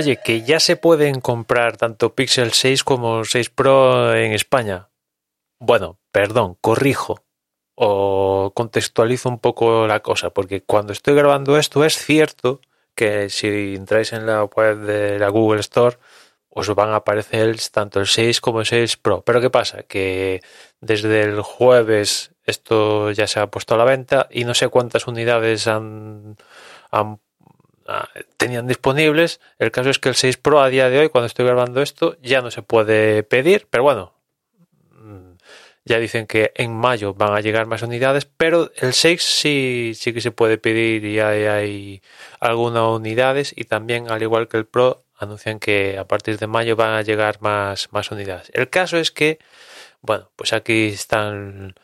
Oye, que ya se pueden comprar tanto Pixel 6 como 6 Pro en España. Bueno, perdón, corrijo o contextualizo un poco la cosa, porque cuando estoy grabando esto es cierto que si entráis en la web de la Google Store os van a aparecer tanto el 6 como el 6 Pro. Pero ¿qué pasa? Que desde el jueves esto ya se ha puesto a la venta y no sé cuántas unidades han, han tenían disponibles. El caso es que el 6 Pro a día de hoy, cuando estoy grabando esto, ya no se puede pedir, pero bueno, mm, ya dicen que en mayo van a llegar más unidades, pero el 6 sí, sí que se puede pedir y hay, hay algunas unidades y también, al igual que el Pro, anuncian que a partir de mayo van a llegar más, más unidades. El caso es que, bueno, pues aquí están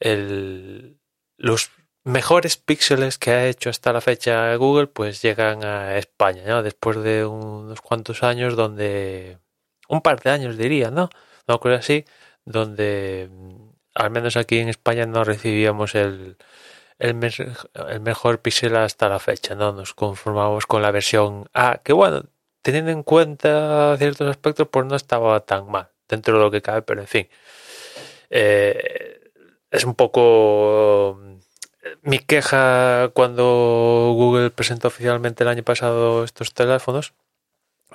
el, los mejores píxeles que ha hecho hasta la fecha Google pues llegan a España, ¿no? Después de unos cuantos años donde... Un par de años diría, ¿no? No creo así, donde al menos aquí en España no recibíamos el mejor píxel hasta la fecha, ¿no? Nos conformamos con la versión A, que bueno, teniendo en cuenta ciertos aspectos, pues no estaba tan mal dentro de lo que cabe, pero en fin. Eh, es un poco mi queja cuando Google presentó oficialmente el año pasado estos teléfonos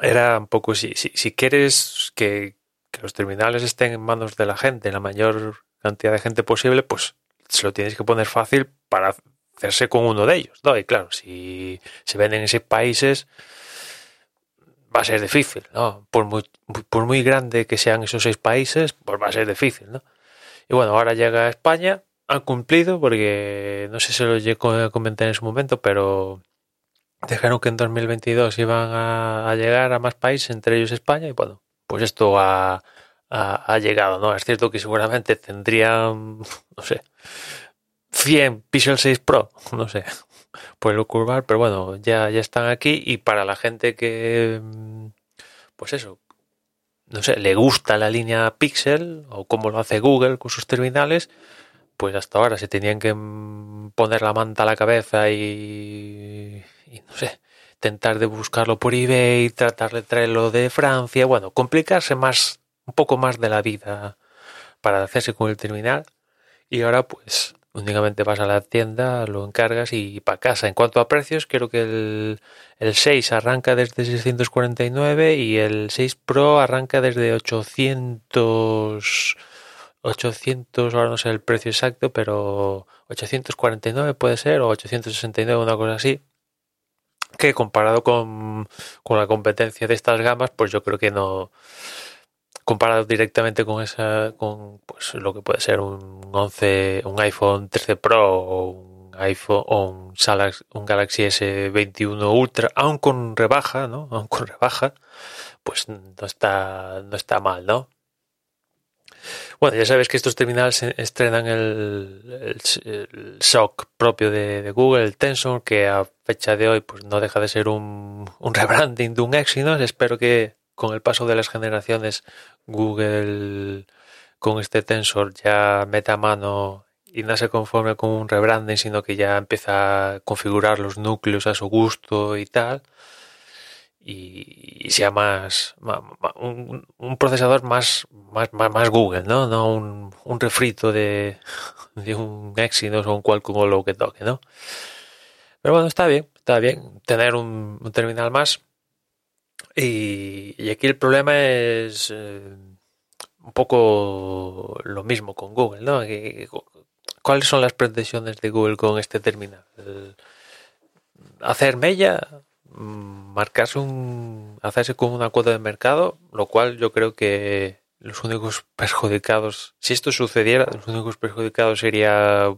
era un poco si, si, si quieres que, que, los terminales estén en manos de la gente, la mayor cantidad de gente posible, pues se lo tienes que poner fácil para hacerse con uno de ellos. ¿no? Y claro, si se venden en seis países, va a ser difícil, ¿no? Por muy, por muy grande que sean esos seis países, pues va a ser difícil, ¿no? Y bueno, ahora llega a España han cumplido porque no sé si lo llegué a comentar en su momento, pero dejaron que en 2022 iban a, llegar a más países, entre ellos España, y bueno, pues esto ha, ha, llegado, ¿no? Es cierto que seguramente tendrían, no sé, 100 Pixel 6 Pro, no sé, por lo curvar, pero bueno, ya, ya están aquí y para la gente que, pues eso, no sé, le gusta la línea Pixel o como lo hace Google con sus terminales, pues hasta ahora se tenían que poner la manta a la cabeza y, y no sé, intentar de buscarlo por eBay, tratar de traerlo de Francia, bueno, complicarse más, un poco más de la vida para hacerse con el terminal. Y ahora pues únicamente vas a la tienda, lo encargas y para casa. En cuanto a precios, creo que el, el 6 arranca desde 649 y el 6 Pro arranca desde 800 800, ahora no sé el precio exacto, pero 849 puede ser, o 869, una cosa así, que comparado con, con la competencia de estas gamas, pues yo creo que no, comparado directamente con esa, con pues lo que puede ser un 11, un iPhone 13 Pro o un iPhone o un, un Galaxy S21 Ultra, aun con rebaja, ¿no? Aun con rebaja, pues no está, no está mal, ¿no? Bueno, ya sabes que estos terminales estrenan el, el, SOC propio de, de, Google, el Tensor, que a fecha de hoy pues no deja de ser un, un rebranding de un éxito. Espero que con el paso de las generaciones Google con este Tensor ya meta mano y no se conforme con un rebranding, sino que ya empieza a configurar los núcleos a su gusto y tal y, sea más, un, un, procesador más, más, más, Google, ¿no? No un, un refrito de, un Exynos o un Qualcomm o lo que toque, ¿no? Pero bueno, está bien, está bien tener un, un terminal más. Y, y, aquí el problema es eh, un poco lo mismo con Google, ¿no? ¿Cuáles son las pretensiones de Google con este terminal? ¿Hacer mella? Marcarse un, hacerse con una cuota de mercado, lo cual yo creo que los únicos perjudicados, si esto sucediera, los únicos perjudicados sería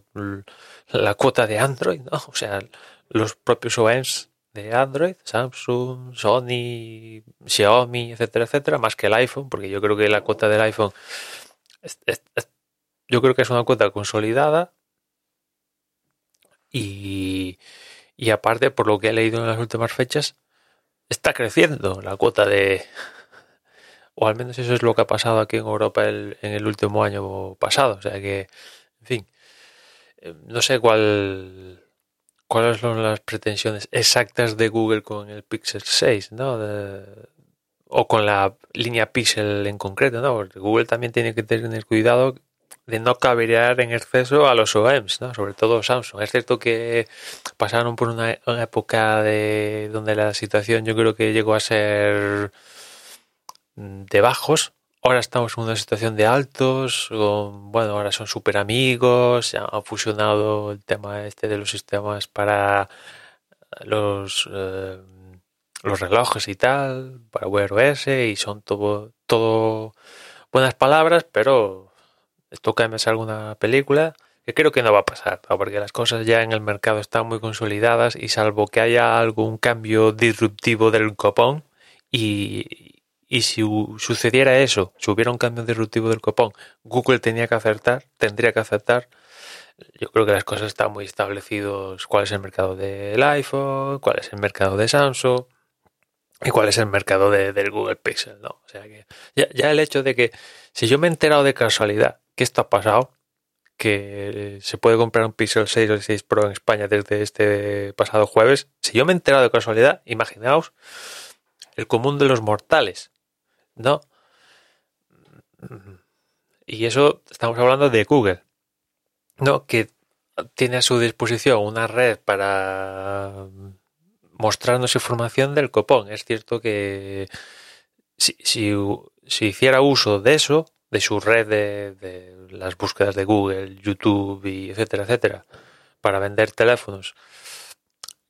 la cuota de Android, ¿no? O sea, los propios OEMs de Android, Samsung, Sony, Xiaomi, etcétera, etcétera, más que el iPhone, porque yo creo que la cuota del iPhone, yo creo que es una cuota consolidada y, y aparte, por lo que he leído en las últimas fechas, está creciendo la cuota de, o al menos eso es lo que ha pasado aquí en Europa en el último año pasado. O sea que, en fin, eh, no sé cuál cuáles son las pretensiones exactas de Google con el Pixel 6, ¿no? o con la línea Pixel en concreto, ¿no? Porque Google también tiene que tener cuidado de no cabrear en exceso a los OEMs, ¿no? Sobre todo Samsung. Es cierto que pasaron por una, época de donde la situación yo creo que llegó a ser de bajos. Ahora estamos en una situación de altos. bueno, ahora son súper amigos. Han fusionado el tema este de los sistemas para los, eh, los relojes y tal, para Wear y son todo, todo buenas palabras, pero toca me alguna película que creo que no va a pasar, porque las cosas ya en el mercado están muy consolidadas y salvo que haya algún cambio disruptivo del copón y, y si sucediera eso, si hubiera un cambio disruptivo del copón, Google tenía que acertar, tendría que aceptar. Yo creo que las cosas están muy establecidos. ¿Cuál es el mercado del iPhone? ¿Cuál es el mercado de Samsung? ¿Y cuál es el mercado del Google Pixel? ¿no? O sea que ya, el hecho de que si yo me he enterado de casualidad que esto ha pasado, que se puede comprar un Pixel 6 o 6 Pro en España desde este pasado jueves, si yo me he enterado de casualidad, imaginaos el común de los mortales ¿no? Y eso estamos hablando de Google, ¿no? Que tiene a su disposición una red para mostrarnos información del copón. Es cierto que si, si, hiciera uso de eso, de su red de, las búsquedas de Google, YouTube y etcétera, etcétera, para vender teléfonos,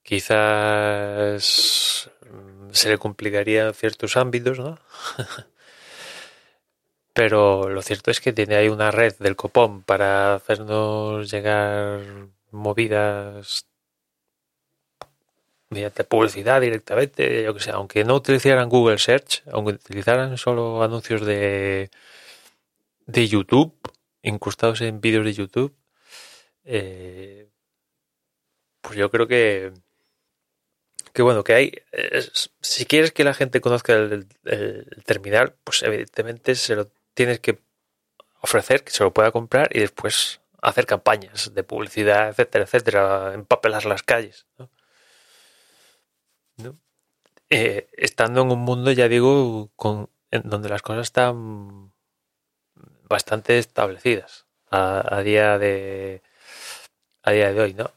quizás se le complicaría ciertos ámbitos, ¿no? Pero lo cierto es que tiene ahí una red del copón para hacernos llegar movidas mediante publicidad directamente, yo que sé, aunque no utilizaran Google Search, aunque utilizaran solo anuncios de de YouTube, incrustados en vídeos de YouTube, eh, pues yo creo que que bueno, que hay, si quieres que la gente conozca el, terminal, pues evidentemente se lo tienes que ofrecer, que se lo pueda comprar y después hacer campañas de publicidad, etcétera, etcétera, empapelar las calles. Eh, estando en un mundo, ya digo, con, en donde las cosas están bastante establecidas a, a día de a día de hoy, ¿no?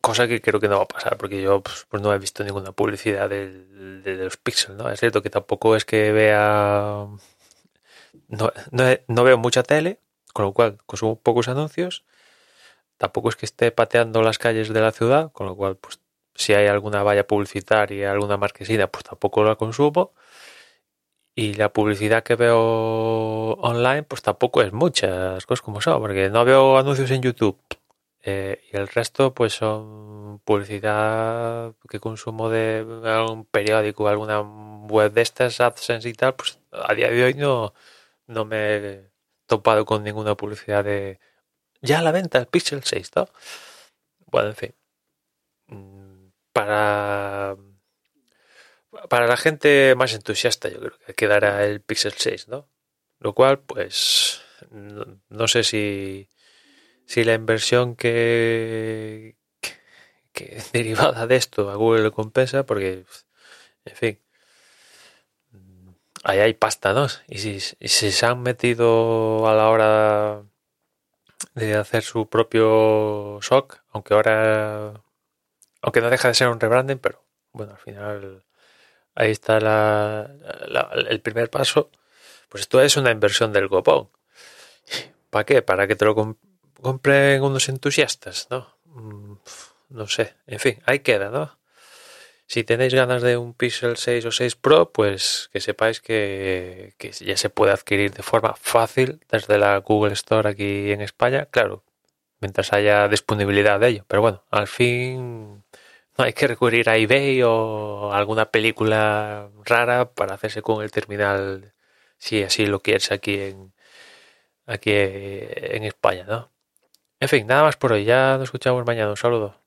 Cosa que creo que no va a pasar, porque yo pues, pues no he visto ninguna publicidad de, los Pixel, ¿no? Es cierto que tampoco es que vea... No, no, veo mucha tele, con lo cual consumo pocos anuncios. Tampoco es que esté pateando las calles de la ciudad, con lo cual, pues, si hay alguna valla publicitaria, alguna marquesina, pues tampoco la consumo. Y la publicidad que veo online, pues tampoco es mucha, las cosas como son, porque no veo anuncios en YouTube eh, y el resto, pues son publicidad que consumo de algún periódico, alguna web de estas, AdSense y tal, pues a día de hoy no, no me he topado con ninguna publicidad de ya a la venta el Pixel 6, ¿no? Bueno, en fin. Mm, para, para la gente más entusiasta, yo creo que quedará el Pixel 6, ¿no? Lo cual, pues, no sé si si la inversión que, que, derivada de esto a Google le compensa, porque, en fin, ahí hay pasta, ¿no? Y si, se han metido a la hora de hacer su propio SOC, aunque ahora, aunque no deja de ser un rebranding, pero bueno, al final ahí está la, el primer paso. Pues esto es una inversión del copón. ¿Para qué? Para que te lo compren unos entusiastas, ¿no? Mm, no sé, en fin, ahí queda, ¿no? si tenéis ganas de un Pixel 6 o 6 Pro, pues que sepáis que, que ya se puede adquirir de forma fácil desde la Google Store aquí en España. Claro, mientras haya disponibilidad de ello. Pero bueno, al fin no hay que recurrir a eBay o alguna película rara para hacerse con el terminal si así lo quieres aquí en aquí en España, ¿no? En fin, nada más por hoy. Ya nos escuchamos mañana. Un saludo.